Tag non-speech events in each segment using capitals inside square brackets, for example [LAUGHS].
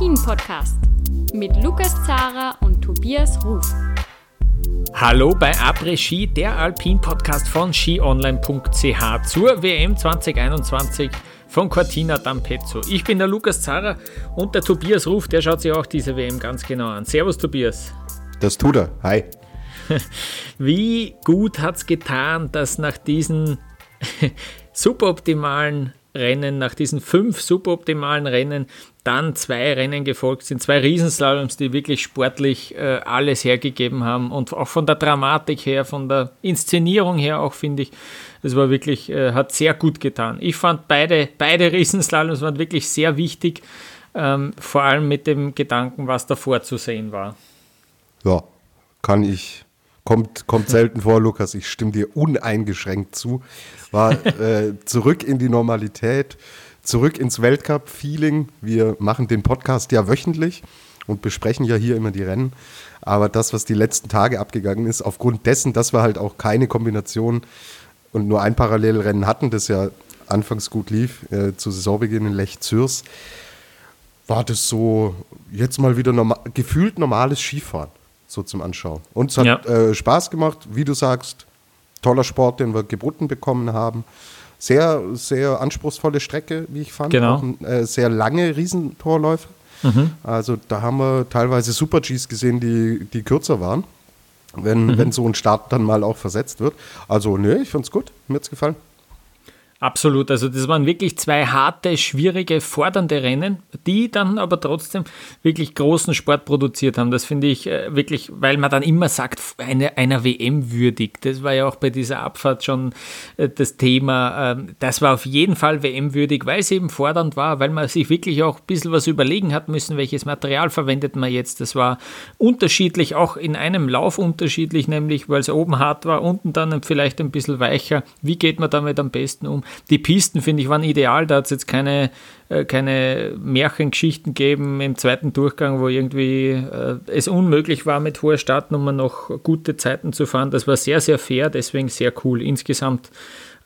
Après-Ski, der Alpin-Podcast mit Lukas Zara und Tobias Ruf. Hallo bei Après-Ski, der Alpin-Podcast von skionline.ch zur WM 2021 von Cortina d'Ampezzo. Ich bin der Lukas Zara und der Tobias Ruf, der schaut sich auch diese WM ganz genau an. Servus Tobias. Das tut er. Hi. [LAUGHS] Wie gut hat es getan, dass nach diesen [LAUGHS] superoptimalen Rennen, nach diesen fünf superoptimalen Rennen, dann zwei Rennen gefolgt sind, zwei Riesenslaloms, die wirklich sportlich äh, alles hergegeben haben und auch von der Dramatik her, von der Inszenierung her auch, finde ich, es war wirklich, äh, hat sehr gut getan. Ich fand beide, beide Riesenslaloms waren wirklich sehr wichtig, ähm, vor allem mit dem Gedanken, was davor zu sehen war. Ja, kann ich Kommt, kommt selten vor, Lukas. Ich stimme dir uneingeschränkt zu. War [LAUGHS] äh, zurück in die Normalität, zurück ins Weltcup-Feeling. Wir machen den Podcast ja wöchentlich und besprechen ja hier immer die Rennen. Aber das, was die letzten Tage abgegangen ist, aufgrund dessen, dass wir halt auch keine Kombination und nur ein Parallelrennen hatten, das ja anfangs gut lief, äh, zu Saisonbeginn in Lech-Zürs, war das so jetzt mal wieder normal, gefühlt normales Skifahren so zum Anschauen. Und es hat ja. äh, Spaß gemacht, wie du sagst, toller Sport, den wir geboten bekommen haben. Sehr, sehr anspruchsvolle Strecke, wie ich fand. Genau. Auch, äh, sehr lange Riesentorläufe. Mhm. Also da haben wir teilweise Super-Gs gesehen, die, die kürzer waren, wenn, mhm. wenn so ein Start dann mal auch versetzt wird. Also, nö, ich fand's gut. Mir hat's gefallen. Absolut, also das waren wirklich zwei harte, schwierige, fordernde Rennen, die dann aber trotzdem wirklich großen Sport produziert haben. Das finde ich äh, wirklich, weil man dann immer sagt, eine, einer WM würdig. Das war ja auch bei dieser Abfahrt schon äh, das Thema. Ähm, das war auf jeden Fall WM würdig, weil es eben fordernd war, weil man sich wirklich auch ein bisschen was überlegen hat müssen, welches Material verwendet man jetzt. Das war unterschiedlich, auch in einem Lauf unterschiedlich, nämlich weil es oben hart war, unten dann vielleicht ein bisschen weicher. Wie geht man damit am besten um? Die Pisten, finde ich, waren ideal. Da hat es jetzt keine, äh, keine Märchengeschichten gegeben im zweiten Durchgang, wo irgendwie äh, es unmöglich war, mit hoher Startnummer noch gute Zeiten zu fahren. Das war sehr, sehr fair, deswegen sehr cool. Insgesamt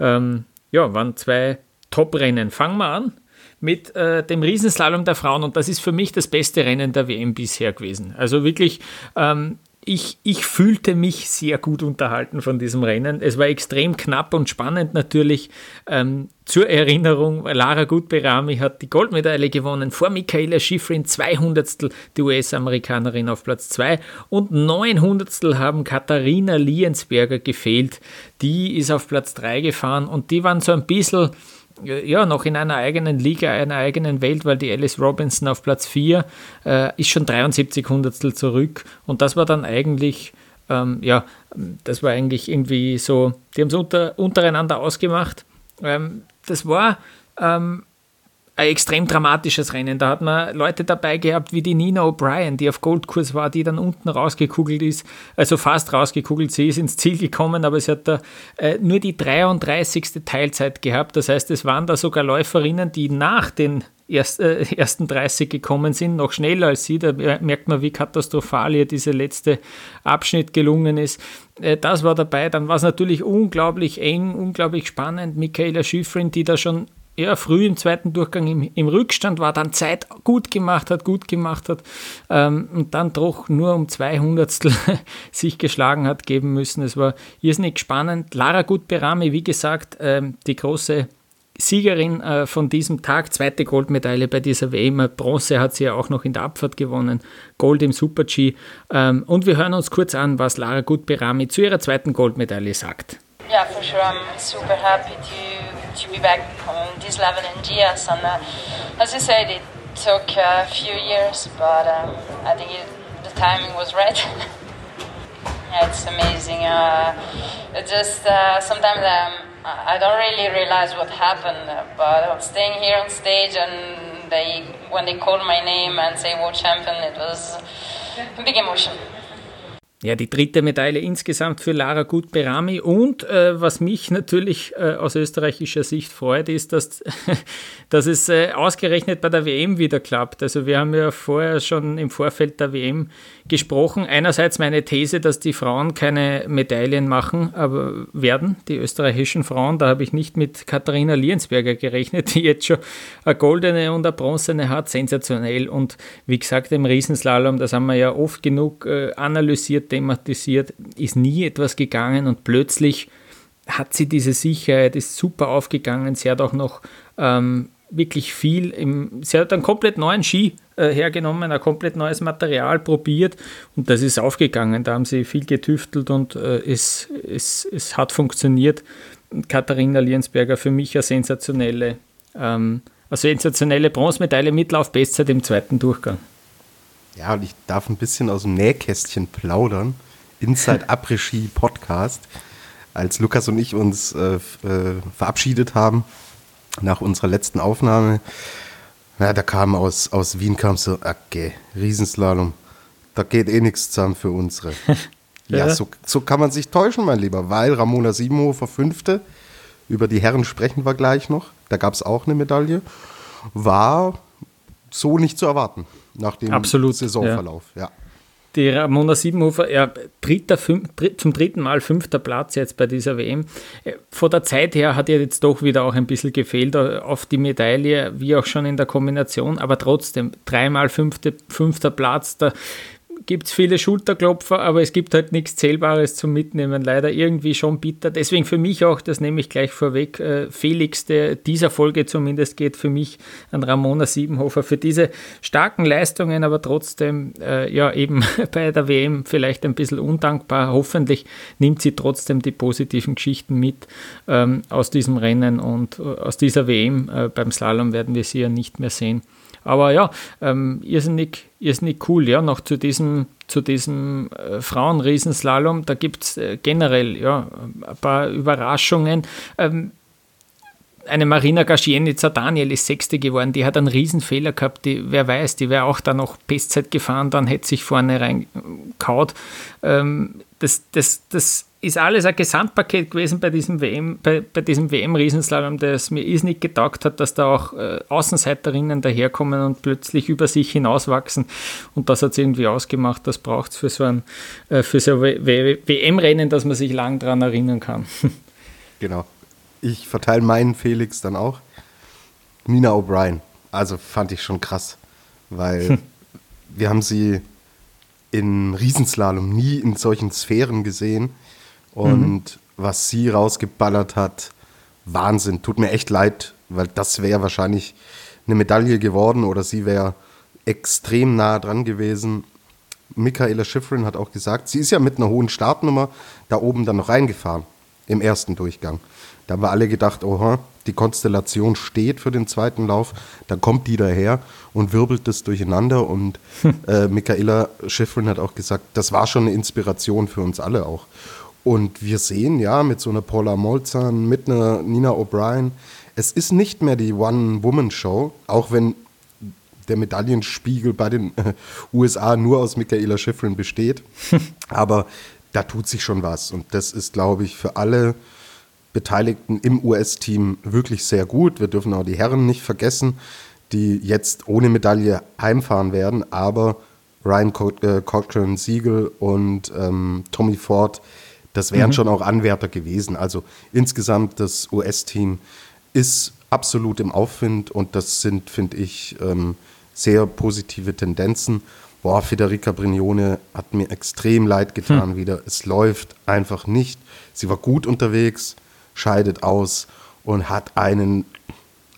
ähm, ja, waren zwei Top-Rennen. Fangen wir an mit äh, dem Riesenslalom der Frauen und das ist für mich das beste Rennen der WM bisher gewesen. Also wirklich ähm, ich, ich fühlte mich sehr gut unterhalten von diesem Rennen. Es war extrem knapp und spannend natürlich. Ähm, zur Erinnerung, Lara Gutberami hat die Goldmedaille gewonnen vor Michaela Schifrin, 200 die US-Amerikanerin auf Platz 2 und 900 haben Katharina Liensberger gefehlt. Die ist auf Platz 3 gefahren und die waren so ein bisschen ja, noch in einer eigenen Liga, einer eigenen Welt, weil die Alice Robinson auf Platz 4 äh, ist schon 73 Hundertstel zurück. Und das war dann eigentlich, ähm, ja, das war eigentlich irgendwie so, die haben es unter, untereinander ausgemacht. Ähm, das war ähm, ein extrem dramatisches Rennen. Da hat man Leute dabei gehabt wie die Nina O'Brien, die auf Goldkurs war, die dann unten rausgekugelt ist, also fast rausgekugelt. Sie ist ins Ziel gekommen, aber sie hat da äh, nur die 33. Teilzeit gehabt. Das heißt, es waren da sogar Läuferinnen, die nach den erst, äh, ersten 30 gekommen sind, noch schneller als sie. Da merkt man, wie katastrophal ihr dieser letzte Abschnitt gelungen ist. Äh, das war dabei. Dann war es natürlich unglaublich eng, unglaublich spannend. Michaela Schifrin, die da schon ja, früh im zweiten Durchgang im, im, Rückstand war, dann Zeit gut gemacht hat, gut gemacht hat ähm, und dann doch nur um zwei Hundertstel [LAUGHS] sich geschlagen hat geben müssen. Es war irrsinnig spannend. Lara Gutberami, wie gesagt, ähm, die große Siegerin äh, von diesem Tag, zweite Goldmedaille bei dieser WM. Bronze hat sie ja auch noch in der Abfahrt gewonnen, Gold im Super-G. Ähm, und wir hören uns kurz an, was Lara Gutberami zu ihrer zweiten Goldmedaille sagt. Yeah, for sure. I'm super happy to to be back on this level in GS. And uh, as you said, it took a few years, but um, I think it, the timing was right. [LAUGHS] yeah, it's amazing. Uh, it just uh, sometimes um, I don't really realize what happened, but staying here on stage and they when they called my name and say world champion, it was a big emotion. Ja, die dritte Medaille insgesamt für Lara Gutberami. Und äh, was mich natürlich äh, aus österreichischer Sicht freut, ist, dass, [LAUGHS] dass es äh, ausgerechnet bei der WM wieder klappt. Also wir haben ja vorher schon im Vorfeld der WM gesprochen. Einerseits meine These, dass die Frauen keine Medaillen machen aber werden, die österreichischen Frauen. Da habe ich nicht mit Katharina Liensberger gerechnet, die jetzt schon eine goldene und eine bronzene hat. Sensationell. Und wie gesagt, im Riesenslalom, das haben wir ja oft genug äh, analysiert, thematisiert, ist nie etwas gegangen und plötzlich hat sie diese Sicherheit, ist super aufgegangen. Sie hat auch noch ähm, wirklich viel. Im, sie hat einen komplett neuen Ski äh, hergenommen, ein komplett neues Material probiert und das ist aufgegangen. Da haben sie viel getüftelt und äh, es, es, es hat funktioniert. Katharina Liensberger für mich eine sensationelle, ähm, eine sensationelle Bronzemedaille, Mitlauf-Bestzeit im zweiten Durchgang. Ja, und ich darf ein bisschen aus dem Nähkästchen plaudern. Inside [LAUGHS] Après Ski Podcast. Als Lukas und ich uns äh, äh, verabschiedet haben, nach unserer letzten Aufnahme, ja, da kam aus, aus Wien kam so, okay, Riesenslalom, da geht eh nichts zusammen für unsere. [LAUGHS] ja, ja. So, so kann man sich täuschen, mein Lieber, weil Ramona Siebenhofer Fünfte, über die Herren sprechen wir gleich noch, da gab es auch eine Medaille, war so nicht zu erwarten nach dem Absolut, Saisonverlauf. Ja. ja die Ramona Siebenhofer, ja, dritter, fünf, dritt, zum dritten Mal fünfter Platz jetzt bei dieser WM. Äh, von der Zeit her hat ihr jetzt doch wieder auch ein bisschen gefehlt äh, auf die Medaille, wie auch schon in der Kombination, aber trotzdem dreimal fünfte, fünfter Platz, da gibt es viele Schulterklopfer, aber es gibt halt nichts Zählbares zum Mitnehmen. Leider irgendwie schon bitter. Deswegen für mich auch, das nehme ich gleich vorweg, äh, Felix, der dieser Folge zumindest geht für mich an Ramona Siebenhofer für diese starken Leistungen, aber trotzdem äh, ja eben [LAUGHS] bei der WM vielleicht ein bisschen undankbar. Hoffentlich nimmt sie trotzdem die positiven Geschichten mit ähm, aus diesem Rennen und äh, aus dieser WM. Äh, beim Slalom werden wir sie ja nicht mehr sehen. Aber ja, ähm, irrsinnig, irrsinnig cool, ja, noch zu diesem, zu diesem äh, Frauenriesenslalom, da gibt es äh, generell ja, ein paar Überraschungen. Ähm, eine Marina Gaschienica Daniel ist Sechste geworden, die hat einen Riesenfehler gehabt, die, wer weiß, die wäre auch da noch Bestzeit gefahren, dann hätte sich vorne reinkaut. Ähm, das, das, das ist alles ein Gesamtpaket gewesen bei diesem WM, bei, bei diesem WM-Riesenslalom, das mir ist nicht getaugt hat, dass da auch äh, Außenseiterinnen daherkommen und plötzlich über sich hinauswachsen. Und das hat es irgendwie ausgemacht. Das braucht es für so ein, äh, für so WM-Rennen, dass man sich lang daran erinnern kann. [LAUGHS] Genau. Ich verteile meinen Felix dann auch. Nina O'Brien. Also fand ich schon krass, weil [LAUGHS] wir haben sie in Riesenslalom nie in solchen Sphären gesehen und mhm. was sie rausgeballert hat, Wahnsinn. Tut mir echt leid, weil das wäre wahrscheinlich eine Medaille geworden oder sie wäre extrem nah dran gewesen. Michaela Schifrin hat auch gesagt, sie ist ja mit einer hohen Startnummer da oben dann noch reingefahren im ersten Durchgang. Da haben wir alle gedacht, oha, die Konstellation steht für den zweiten Lauf, dann kommt die daher und wirbelt das durcheinander und äh, Michaela Schifrin hat auch gesagt, das war schon eine Inspiration für uns alle auch. Und wir sehen ja mit so einer Paula Molzan, mit einer Nina O'Brien, es ist nicht mehr die One-Woman-Show, auch wenn der Medaillenspiegel bei den äh, USA nur aus Michaela Schifrin besteht. [LAUGHS] Aber da tut sich schon was. Und das ist, glaube ich, für alle Beteiligten im US-Team wirklich sehr gut. Wir dürfen auch die Herren nicht vergessen, die jetzt ohne Medaille heimfahren werden. Aber Ryan äh, Cochran Siegel und ähm, Tommy Ford, das wären mhm. schon auch Anwärter gewesen. Also insgesamt das US-Team ist absolut im Aufwind und das sind, finde ich, ähm, sehr positive Tendenzen. Boah, Federica Brignone hat mir extrem leid getan hm. wieder. Es läuft einfach nicht. Sie war gut unterwegs, scheidet aus und hat einen,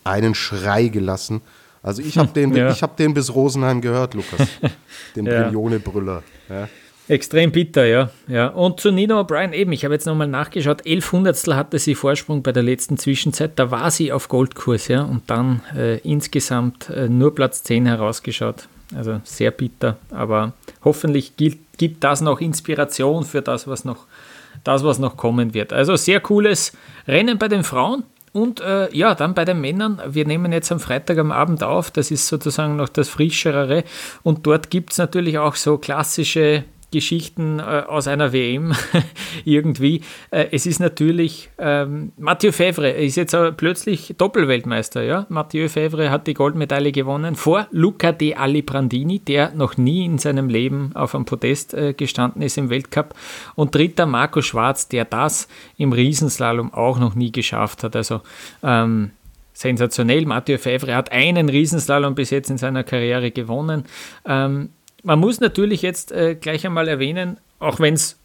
einen Schrei gelassen. Also ich habe [LAUGHS] den, ja. hab den bis Rosenheim gehört, Lukas. [LAUGHS] Den ja. Brignone-Brüller. Ja. Extrem bitter, ja. ja. Und zu Nina O'Brien eben, ich habe jetzt nochmal nachgeschaut, elf Hundertstel hatte sie Vorsprung bei der letzten Zwischenzeit, da war sie auf Goldkurs, ja, und dann äh, insgesamt äh, nur Platz 10 herausgeschaut. Also sehr bitter, aber hoffentlich gilt, gibt das noch Inspiration für das, was noch, das, was noch kommen wird. Also sehr cooles Rennen bei den Frauen. Und äh, ja, dann bei den Männern, wir nehmen jetzt am Freitag am Abend auf, das ist sozusagen noch das Frischere. Und dort gibt es natürlich auch so klassische Geschichten äh, aus einer WM [LAUGHS] irgendwie. Äh, es ist natürlich ähm, Mathieu Fevre ist jetzt plötzlich Doppelweltmeister. Ja? Mathieu Fevre hat die Goldmedaille gewonnen vor Luca De Alibrandini, der noch nie in seinem Leben auf einem Podest äh, gestanden ist im Weltcup. Und dritter Marco Schwarz, der das im Riesenslalom auch noch nie geschafft hat. Also ähm, sensationell. Mathieu Fevre hat einen Riesenslalom bis jetzt in seiner Karriere gewonnen. Ähm, man muss natürlich jetzt äh, gleich einmal erwähnen, auch wenn es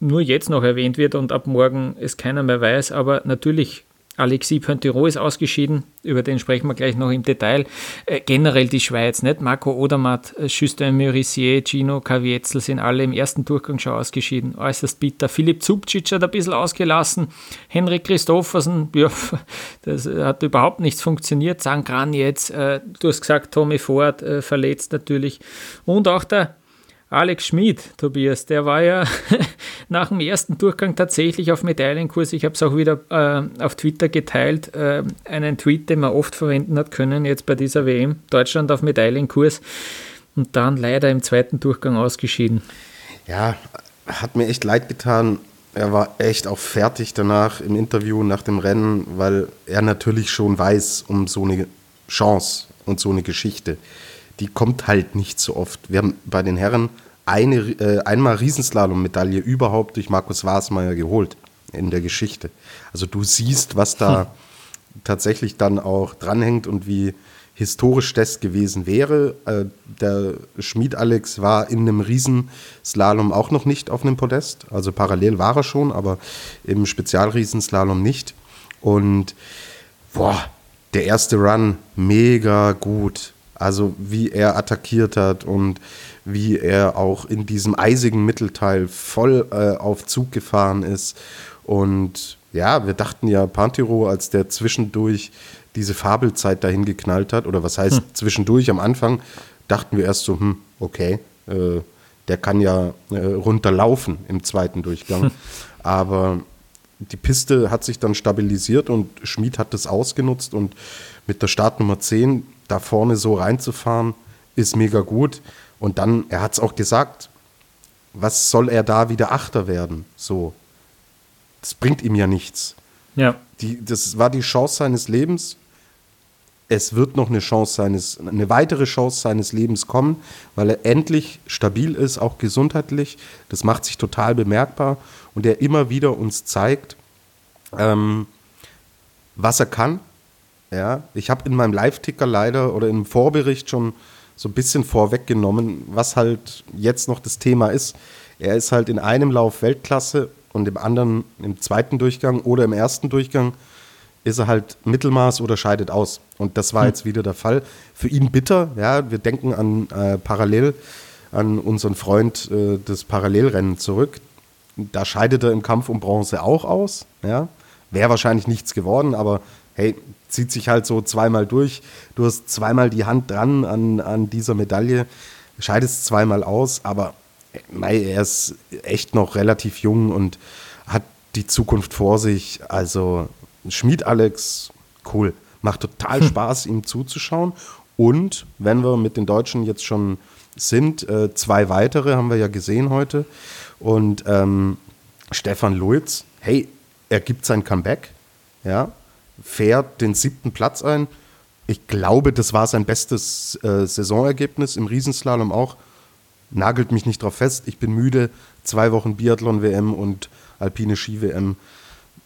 nur jetzt noch erwähnt wird und ab morgen es keiner mehr weiß, aber natürlich Alexis Pointerot ist ausgeschieden, über den sprechen wir gleich noch im Detail. Äh, generell die Schweiz, nicht? Marco Odermatt, äh, Justin Murissier, Gino Kavietzel sind alle im ersten Durchgang schon ausgeschieden. Äußerst bitter. Philipp Zubcic hat ein bisschen ausgelassen. Henrik Christoffersen, [LAUGHS] ja, das hat überhaupt nichts funktioniert. Sangran jetzt, äh, du hast gesagt, Tommy Ford äh, verletzt natürlich. Und auch der Alex Schmid, Tobias, der war ja [LAUGHS] nach dem ersten Durchgang tatsächlich auf Medaillenkurs. Ich habe es auch wieder äh, auf Twitter geteilt, äh, einen Tweet, den man oft verwenden hat können, jetzt bei dieser WM. Deutschland auf Medaillenkurs und dann leider im zweiten Durchgang ausgeschieden. Ja, hat mir echt leid getan. Er war echt auch fertig danach im Interview nach dem Rennen, weil er natürlich schon weiß um so eine Chance und so eine Geschichte die kommt halt nicht so oft. Wir haben bei den Herren eine, äh, einmal Riesenslalom-Medaille überhaupt durch Markus Wasmeier geholt in der Geschichte. Also du siehst, was da hm. tatsächlich dann auch dranhängt und wie historisch das gewesen wäre. Äh, der Schmied Alex war in einem Riesenslalom auch noch nicht auf einem Podest. Also parallel war er schon, aber im Spezialriesenslalom nicht. Und boah, der erste Run mega gut. Also wie er attackiert hat und wie er auch in diesem eisigen Mittelteil voll äh, auf Zug gefahren ist. Und ja, wir dachten ja, Pantiro, als der zwischendurch diese Fabelzeit dahin geknallt hat, oder was heißt hm. zwischendurch am Anfang, dachten wir erst so, hm, okay, äh, der kann ja äh, runterlaufen im zweiten Durchgang. Hm. Aber die Piste hat sich dann stabilisiert und Schmid hat das ausgenutzt und mit der Startnummer 10 da vorne so reinzufahren, ist mega gut. Und dann, er hat es auch gesagt, was soll er da wieder Achter werden? So. Das bringt ihm ja nichts. Ja. Die, das war die Chance seines Lebens. Es wird noch eine Chance seines, eine weitere Chance seines Lebens kommen, weil er endlich stabil ist, auch gesundheitlich. Das macht sich total bemerkbar und er immer wieder uns zeigt, ähm, was er kann, ja, ich habe in meinem Live-Ticker leider oder im Vorbericht schon so ein bisschen vorweggenommen, was halt jetzt noch das Thema ist. Er ist halt in einem Lauf Weltklasse und im anderen, im zweiten Durchgang oder im ersten Durchgang, ist er halt Mittelmaß oder scheidet aus. Und das war hm. jetzt wieder der Fall. Für ihn bitter, ja, wir denken an äh, parallel an unseren Freund äh, des Parallelrennen zurück. Da scheidet er im Kampf um Bronze auch aus, ja. Wäre wahrscheinlich nichts geworden, aber hey, zieht sich halt so zweimal durch. Du hast zweimal die Hand dran an, an dieser Medaille, scheidest zweimal aus, aber mei, er ist echt noch relativ jung und hat die Zukunft vor sich. Also Schmied Alex, cool. Macht total hm. Spaß, ihm zuzuschauen. Und wenn wir mit den Deutschen jetzt schon sind, äh, zwei weitere haben wir ja gesehen heute. Und ähm, Stefan Luiz, hey, er gibt sein Comeback. Ja, fährt den siebten Platz ein. Ich glaube, das war sein bestes äh, Saisonergebnis im Riesenslalom auch. Nagelt mich nicht drauf fest. Ich bin müde. Zwei Wochen Biathlon-WM und alpine Ski-WM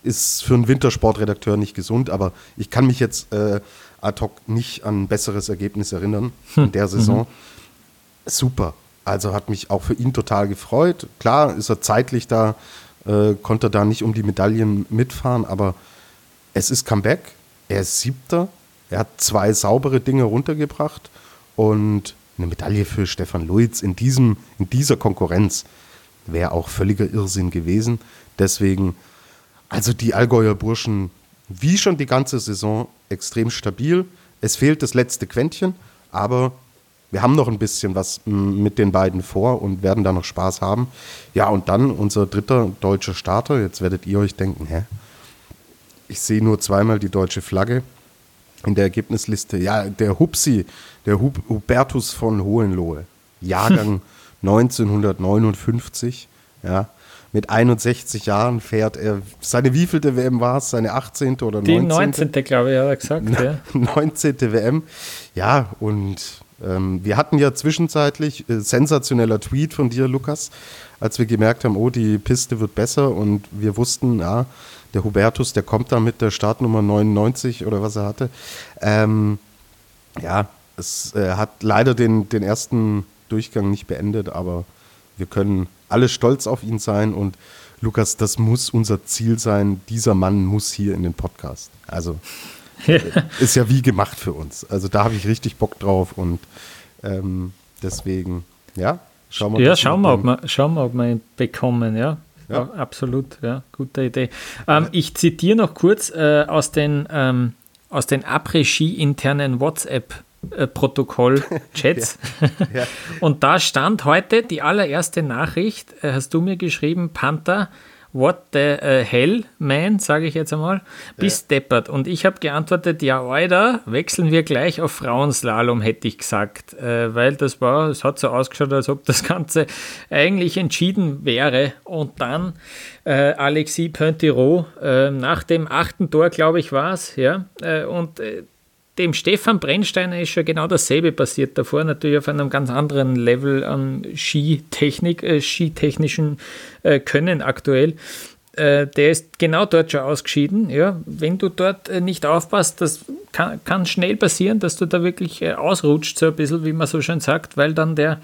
ist für einen Wintersportredakteur nicht gesund, aber ich kann mich jetzt äh, ad hoc nicht an ein besseres Ergebnis erinnern hm. in der Saison. Mhm. Super. Also hat mich auch für ihn total gefreut. Klar ist er zeitlich da, äh, konnte da nicht um die Medaillen mitfahren, aber es ist Comeback. Er ist Siebter. Er hat zwei saubere Dinge runtergebracht und eine Medaille für Stefan Luiz in, diesem, in dieser Konkurrenz wäre auch völliger Irrsinn gewesen. Deswegen, also die Allgäuer Burschen, wie schon die ganze Saison, extrem stabil. Es fehlt das letzte Quäntchen, aber wir haben noch ein bisschen was mit den beiden vor und werden da noch Spaß haben. Ja, und dann unser dritter deutscher Starter. Jetzt werdet ihr euch denken, hä? Ich sehe nur zweimal die deutsche Flagge in der Ergebnisliste. Ja, der Hupsi, der Hub, Hubertus von Hohenlohe, Jahrgang [LAUGHS] 1959. Ja, mit 61 Jahren fährt er, seine wievielte WM war es? Seine 18. oder 19.? Die 19. glaube ich, hat er gesagt. Ja. 19. [LAUGHS] WM. Ja, und ähm, wir hatten ja zwischenzeitlich, äh, sensationeller Tweet von dir, Lukas, als wir gemerkt haben, oh, die Piste wird besser und wir wussten, ja, der Hubertus, der kommt da mit der Startnummer 99 oder was er hatte. Ähm, ja, es äh, hat leider den, den ersten Durchgang nicht beendet, aber wir können alle stolz auf ihn sein und Lukas, das muss unser Ziel sein. Dieser Mann muss hier in den Podcast. Also ja. [LAUGHS] ist ja wie gemacht für uns. Also da habe ich richtig Bock drauf und ähm, deswegen, ja, schauen wir, ja, schauen wir, ob wir, schauen wir, ob wir ihn bekommen, ja. Ja. Absolut, ja, gute Idee. Ähm, ich zitiere noch kurz äh, aus den, ähm, aus den Après-Ski-internen WhatsApp-Protokoll-Chats. [LAUGHS] ja. ja. Und da stand heute die allererste Nachricht, äh, hast du mir geschrieben, Panther, what the uh, hell, man, sage ich jetzt einmal, bist ja. deppert. Und ich habe geantwortet, ja, Alter, wechseln wir gleich auf Frauenslalom, hätte ich gesagt. Äh, weil das war, es hat so ausgeschaut, als ob das Ganze eigentlich entschieden wäre. Und dann äh, Alexis Pointerot, äh, nach dem achten Tor, glaube ich, war es, ja, äh, und äh, dem Stefan Brennsteiner ist schon genau dasselbe passiert. Davor natürlich auf einem ganz anderen Level an Skitechnik, äh, skitechnischen äh, Können aktuell. Äh, der ist genau dort schon ausgeschieden. Ja, wenn du dort äh, nicht aufpasst, das kann, kann, schnell passieren, dass du da wirklich äh, ausrutscht, so ein bisschen, wie man so schön sagt, weil dann der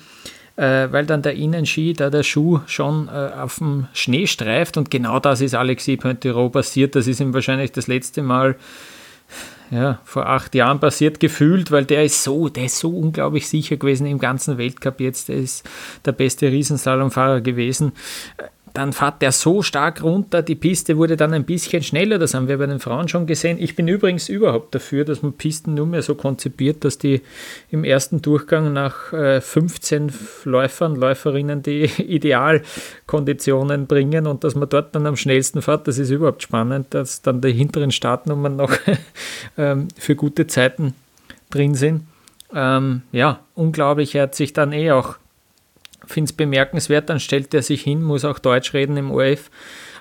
äh, weil dann der Innenski, da der Schuh schon auf dem Schnee streift und genau das ist Alexis Pointerot passiert. Das ist ihm wahrscheinlich das letzte Mal ja, vor acht Jahren passiert gefühlt, weil der ist so, der ist so unglaublich sicher gewesen im ganzen Weltcup jetzt. Der ist der beste Riesenslalomfahrer gewesen dann fährt der so stark runter, die Piste wurde dann ein bisschen schneller, das haben wir bei den Frauen schon gesehen. Ich bin übrigens überhaupt dafür, dass man Pisten nur mehr so konzipiert, dass die im ersten Durchgang nach 15 äh, Läufern, Läuferinnen die [LAUGHS] Idealkonditionen bringen und dass man dort dann am schnellsten fährt. Das ist überhaupt spannend, dass dann die hinteren Startnummern noch [LAUGHS] ähm, für gute Zeiten drin sind. Ähm, ja, unglaublich, er hat sich dann eh auch finde es bemerkenswert, dann stellt er sich hin, muss auch Deutsch reden im ORF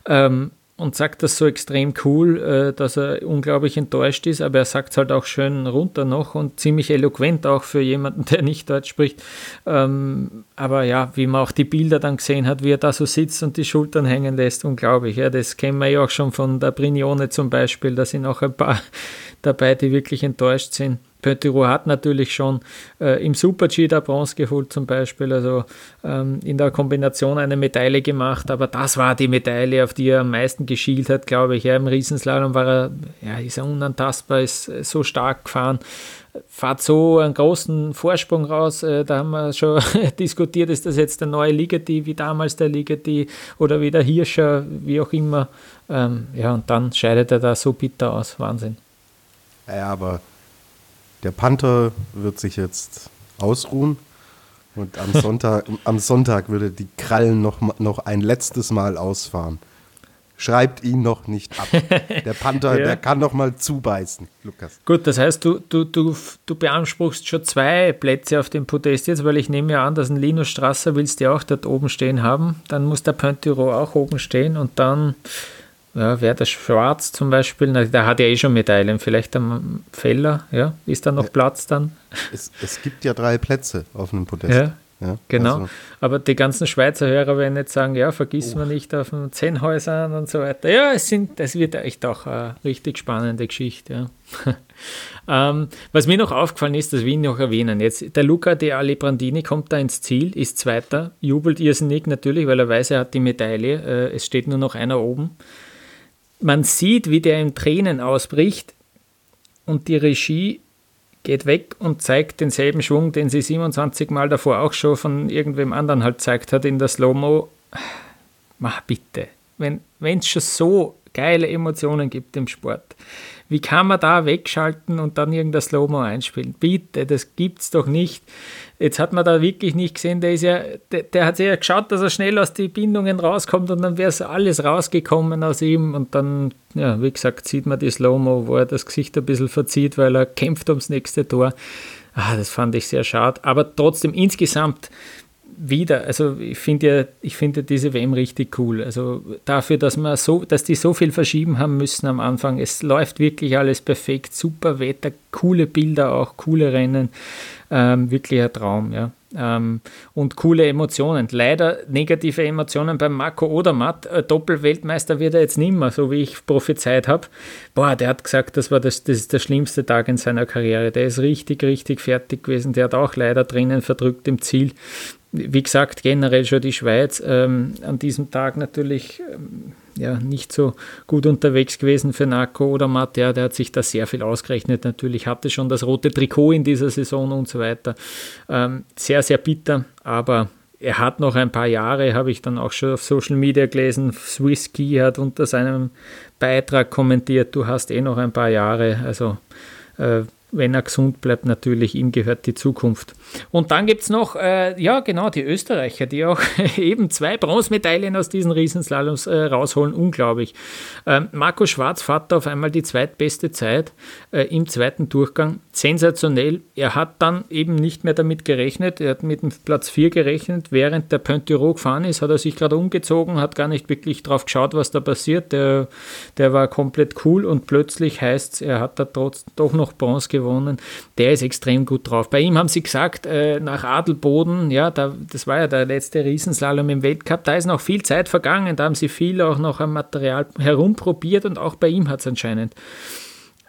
ähm, und sagt das so extrem cool, äh, dass er unglaublich enttäuscht ist, aber er sagt es halt auch schön runter noch und ziemlich eloquent auch für jemanden, [LAUGHS] der nicht Deutsch spricht. Ähm, aber ja, wie man auch die Bilder dann gesehen hat, wie er da so sitzt und die Schultern hängen lässt, unglaublich. Ja, das kennen wir ja auch schon von der Brignone zum Beispiel, da sind auch ein paar [LAUGHS] dabei, die wirklich enttäuscht sind. Pöntiro hat natürlich schon äh, im Super-G der Bronze geholt zum Beispiel, also ähm, in der Kombination eine Medaille gemacht, aber das war die Medaille, auf die er am meisten geschielt hat, glaube ich. Ja, Im Riesenslalom war er, ja, ist er unantastbar, ist äh, so stark gefahren, fährt so einen großen Vorsprung raus, äh, da haben wir schon [LAUGHS] diskutiert, ist das jetzt der neue Ligeti, wie damals der Ligeti oder wie der Hirscher, wie auch immer. Ähm, ja, und dann scheidet er da so bitter aus, Wahnsinn. Ja, aber der Panther wird sich jetzt ausruhen und am Sonntag, [LAUGHS] am Sonntag würde die Krallen noch, noch ein letztes Mal ausfahren. Schreibt ihn noch nicht ab. Der Panther, [LAUGHS] ja. der kann noch mal zubeißen, Lukas. Gut, das heißt, du, du, du, du beanspruchst schon zwei Plätze auf dem Podest jetzt, weil ich nehme ja an, dass ein Linus Strasser willst du ja auch dort oben stehen haben. Dann muss der Pontiro auch oben stehen und dann ja, wäre der Schwarz zum Beispiel, na, der hat ja eh schon Medaillen, vielleicht am Feller, ja, ist da noch ja. Platz dann? Es, es, gibt ja drei Plätze auf einem Podest. Ja, ja genau. Also. Aber die ganzen Schweizer Hörer werden jetzt sagen, ja, vergiss oh. man nicht auf den Zehnhäusern und so weiter. Ja, es sind, das wird echt auch eine richtig spannende Geschichte. Ja. [LAUGHS] ähm, was mir noch aufgefallen ist, das will ich noch erwähnen. Jetzt, der Luca De Alibrandini kommt da ins Ziel, ist Zweiter, jubelt irrsinnig natürlich, weil er weiß, er hat die Medaille. Äh, es steht nur noch einer oben man sieht, wie der in Tränen ausbricht und die Regie geht weg und zeigt denselben Schwung, den sie 27 Mal davor auch schon von irgendwem anderen halt zeigt hat in der Slow-Mo. Mach bitte. Wenn es schon so geile Emotionen gibt im Sport, wie kann man da wegschalten und dann irgendein Slow-Mo einspielen? Bitte, das gibt's doch nicht. Jetzt hat man da wirklich nicht gesehen, der ist ja, der, der hat sich ja geschaut, dass er schnell aus den Bindungen rauskommt und dann wäre es alles rausgekommen aus ihm und dann, ja, wie gesagt, sieht man die Slow-Mo, wo er das Gesicht ein bisschen verzieht, weil er kämpft ums nächste Tor. Ah, das fand ich sehr schade. Aber trotzdem insgesamt wieder, also ich finde ja, ich finde diese WM richtig cool. Also dafür, dass man so, dass die so viel verschieben haben müssen am Anfang. Es läuft wirklich alles perfekt, super Wetter, coole Bilder auch, coole Rennen. Ähm, wirklich ein Traum, ja. Ähm, und coole Emotionen. Leider negative Emotionen beim Marco Odermatt. Äh, Doppelweltmeister wird er jetzt nicht mehr, so wie ich prophezeit habe. Boah, der hat gesagt, das war das, das ist der schlimmste Tag in seiner Karriere. Der ist richtig, richtig fertig gewesen. Der hat auch leider drinnen verdrückt im Ziel wie gesagt, generell schon die Schweiz ähm, an diesem Tag natürlich ähm, ja, nicht so gut unterwegs gewesen für Narco oder Matt. Ja, der hat sich da sehr viel ausgerechnet. Natürlich hatte schon das rote Trikot in dieser Saison und so weiter. Ähm, sehr, sehr bitter, aber er hat noch ein paar Jahre, habe ich dann auch schon auf Social Media gelesen. Swiss Key hat unter seinem Beitrag kommentiert, du hast eh noch ein paar Jahre. Also äh, wenn er gesund bleibt, natürlich, ihm gehört die Zukunft. Und dann gibt es noch, äh, ja genau, die Österreicher, die auch [LAUGHS] eben zwei Bronzemedaillen aus diesen Riesenslaloms äh, rausholen, unglaublich. Ähm, Marco Schwarz fährt auf einmal die zweitbeste Zeit äh, im zweiten Durchgang, sensationell. Er hat dann eben nicht mehr damit gerechnet, er hat mit dem Platz 4 gerechnet, während der Pointiro gefahren ist, hat er sich gerade umgezogen, hat gar nicht wirklich drauf geschaut, was da passiert. Der, der war komplett cool und plötzlich heißt es, er hat da trotz doch noch Bronze gewonnen gewonnen. Der ist extrem gut drauf. Bei ihm haben sie gesagt, äh, nach Adelboden, ja, da, das war ja der letzte Riesenslalom im Weltcup, da ist noch viel Zeit vergangen, da haben sie viel auch noch am Material herumprobiert und auch bei ihm hat es anscheinend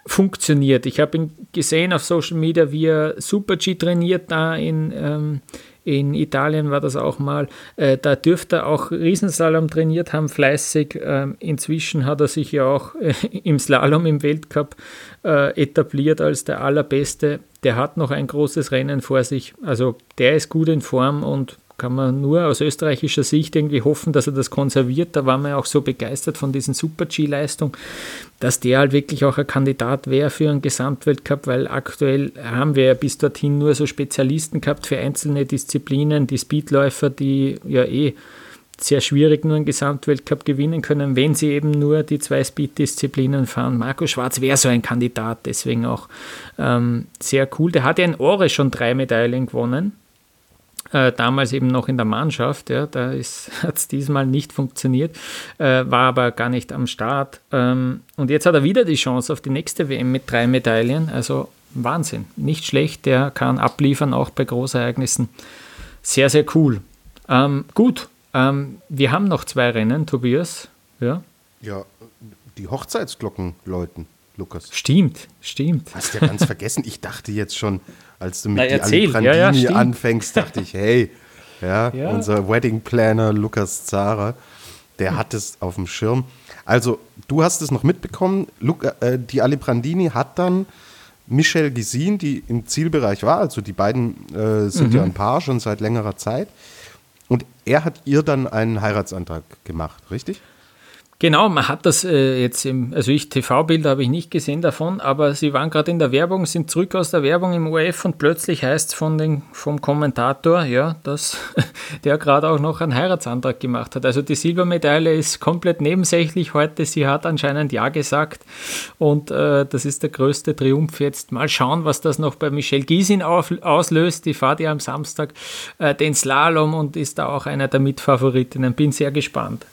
funktioniert. Ich habe ihn gesehen auf Social Media, wie er Super G trainiert da in, ähm, in Italien war das auch mal. Äh, da dürfte er auch Riesenslalom trainiert haben, fleißig. Ähm, inzwischen hat er sich ja auch äh, [LAUGHS] im Slalom im Weltcup äh, etabliert als der Allerbeste. Der hat noch ein großes Rennen vor sich. Also der ist gut in Form und kann man nur aus österreichischer Sicht irgendwie hoffen, dass er das konserviert. Da war man auch so begeistert von diesen Super-G-Leistungen, dass der halt wirklich auch ein Kandidat wäre für einen Gesamtweltcup, weil aktuell haben wir ja bis dorthin nur so Spezialisten gehabt für einzelne Disziplinen, die Speedläufer, die ja eh sehr schwierig nur einen Gesamtweltcup gewinnen können, wenn sie eben nur die zwei Speed-Disziplinen fahren. Marco Schwarz wäre so ein Kandidat, deswegen auch ähm, sehr cool. Der hat ja in Ore schon drei Medaillen gewonnen äh, damals eben noch in der Mannschaft. Ja, da [LAUGHS] hat es diesmal nicht funktioniert, äh, war aber gar nicht am Start. Ähm, und jetzt hat er wieder die Chance auf die nächste WM mit drei Medaillen. Also Wahnsinn, nicht schlecht. Der kann abliefern, auch bei Großereignissen. Sehr, sehr cool. Ähm, gut, ähm, wir haben noch zwei Rennen, Tobias. Ja, ja die Hochzeitsglocken läuten. Lukas. Stimmt, stimmt. Hast du ja ganz vergessen. Ich dachte jetzt schon, als du mit Na, die Alibrandini ja, ja, anfängst, dachte ich, hey, ja, [LAUGHS] ja, unser Wedding Planner Lukas Zara, der hm. hat es auf dem Schirm. Also, du hast es noch mitbekommen, Luca, äh, die Alibrandini hat dann Michelle Gisin, die im Zielbereich war, also die beiden äh, sind mhm. ja ein Paar schon seit längerer Zeit, und er hat ihr dann einen Heiratsantrag gemacht, richtig? Genau, man hat das äh, jetzt im, also ich TV-Bilder habe ich nicht gesehen davon, aber sie waren gerade in der Werbung, sind zurück aus der Werbung im ORF und plötzlich heißt es von den, vom Kommentator, ja, dass [LAUGHS] der gerade auch noch einen Heiratsantrag gemacht hat. Also die Silbermedaille ist komplett nebensächlich heute. Sie hat anscheinend Ja gesagt und äh, das ist der größte Triumph jetzt. Mal schauen, was das noch bei Michelle Gysin auf, auslöst. Die fahrt ja am Samstag äh, den Slalom und ist da auch einer der Mitfavoritinnen. Bin sehr gespannt.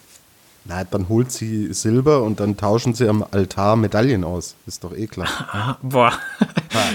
Na, dann holt sie Silber und dann tauschen sie am Altar Medaillen aus. Ist doch eh klar. Ah, [LAUGHS] boah.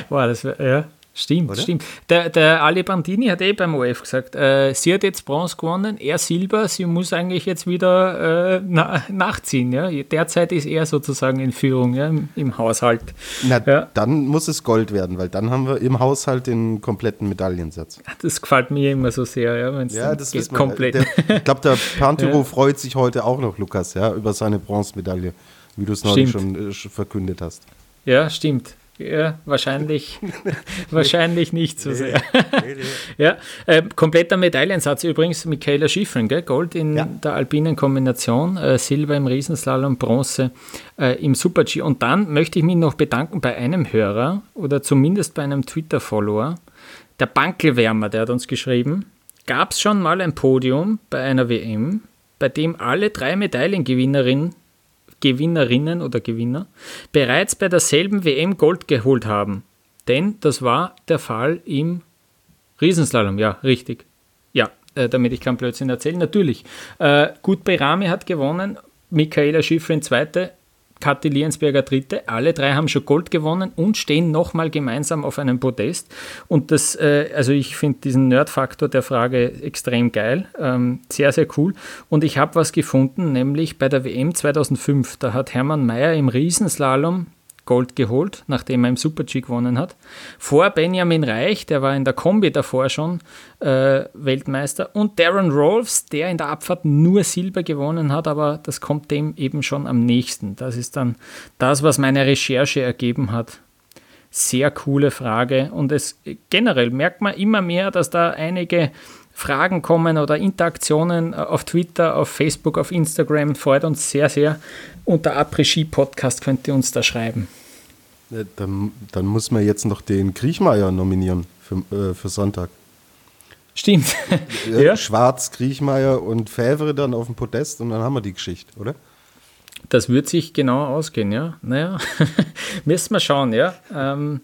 boah, das wäre, ja. Stimmt, Oder? stimmt. Der, der Ali Bandini hat eh beim OF gesagt, äh, sie hat jetzt Bronze gewonnen, er Silber, sie muss eigentlich jetzt wieder äh, na, nachziehen. Ja? Derzeit ist er sozusagen in Führung ja, im, im Haushalt. Na, ja. dann muss es Gold werden, weil dann haben wir im Haushalt den kompletten Medaillensatz. Das gefällt mir immer so sehr, ja, wenn es ja, das geht komplett. Der, ich glaube, der Pantero [LAUGHS] freut sich heute auch noch, Lukas, ja, über seine Bronzemedaille, wie du es neulich schon äh, verkündet hast. Ja, stimmt. Ja, wahrscheinlich, [LAUGHS] wahrscheinlich nicht so sehr. [LAUGHS] ja, äh, kompletter Medaillensatz übrigens Michaela Schiffrin, gell? Gold in ja. der alpinen Kombination, äh, Silber im Riesenslalom, Bronze äh, im Super-G. Und dann möchte ich mich noch bedanken bei einem Hörer oder zumindest bei einem Twitter-Follower, der Bankelwärmer, der hat uns geschrieben, gab es schon mal ein Podium bei einer WM, bei dem alle drei Medaillengewinnerinnen Gewinnerinnen oder Gewinner bereits bei derselben WM Gold geholt haben. Denn das war der Fall im Riesenslalom, ja, richtig. Ja, äh, damit ich keinen Blödsinn erzähle. Natürlich, äh, Gut Berami hat gewonnen, Michaela Schifrin zweite, Kathi Liensberger dritte. Alle drei haben schon Gold gewonnen und stehen nochmal gemeinsam auf einem Podest. Und das, äh, also ich finde diesen Nerd-Faktor der Frage extrem geil. Ähm, sehr, sehr cool. Und ich habe was gefunden, nämlich bei der WM 2005. Da hat Hermann Mayer im Riesenslalom Gold geholt, nachdem er im Super-G gewonnen hat. Vor Benjamin Reich, der war in der Kombi davor schon äh, Weltmeister. Und Darren Rolfs, der in der Abfahrt nur Silber gewonnen hat, aber das kommt dem eben schon am nächsten. Das ist dann das, was meine Recherche ergeben hat. Sehr coole Frage. Und es generell merkt man immer mehr, dass da einige Fragen kommen oder Interaktionen äh, auf Twitter, auf Facebook, auf Instagram, freut uns sehr, sehr. Unter Après-Ski-Podcast könnt ihr uns da schreiben. Dann, dann, muss man jetzt noch den Kriechmeier nominieren für, äh, für Sonntag. Stimmt. [LAUGHS] ja. Schwarz, Kriechmeier und Fävre dann auf dem Podest und dann haben wir die Geschichte, oder? Das wird sich genau ausgehen, ja. Naja, [LAUGHS] müssen wir schauen, ja. Ähm,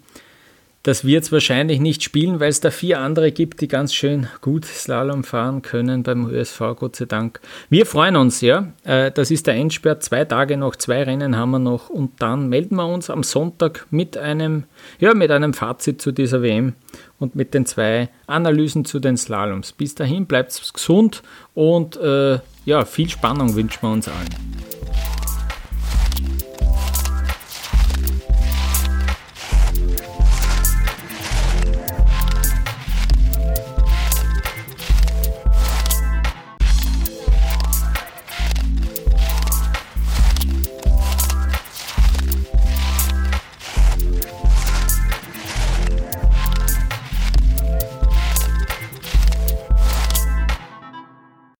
das wird es wahrscheinlich nicht spielen, weil es da vier andere gibt, die ganz schön gut Slalom fahren können beim ÖSV, Gott sei Dank. Wir freuen uns, ja. Äh, das ist der Endsperr. Zwei Tage noch, zwei Rennen haben wir noch und dann melden wir uns am Sonntag mit einem, ja, mit einem Fazit zu dieser WM und mit den zwei Analysen zu den Slaloms. Bis dahin bleibt gesund und äh, ja, viel Spannung wünschen wir uns allen.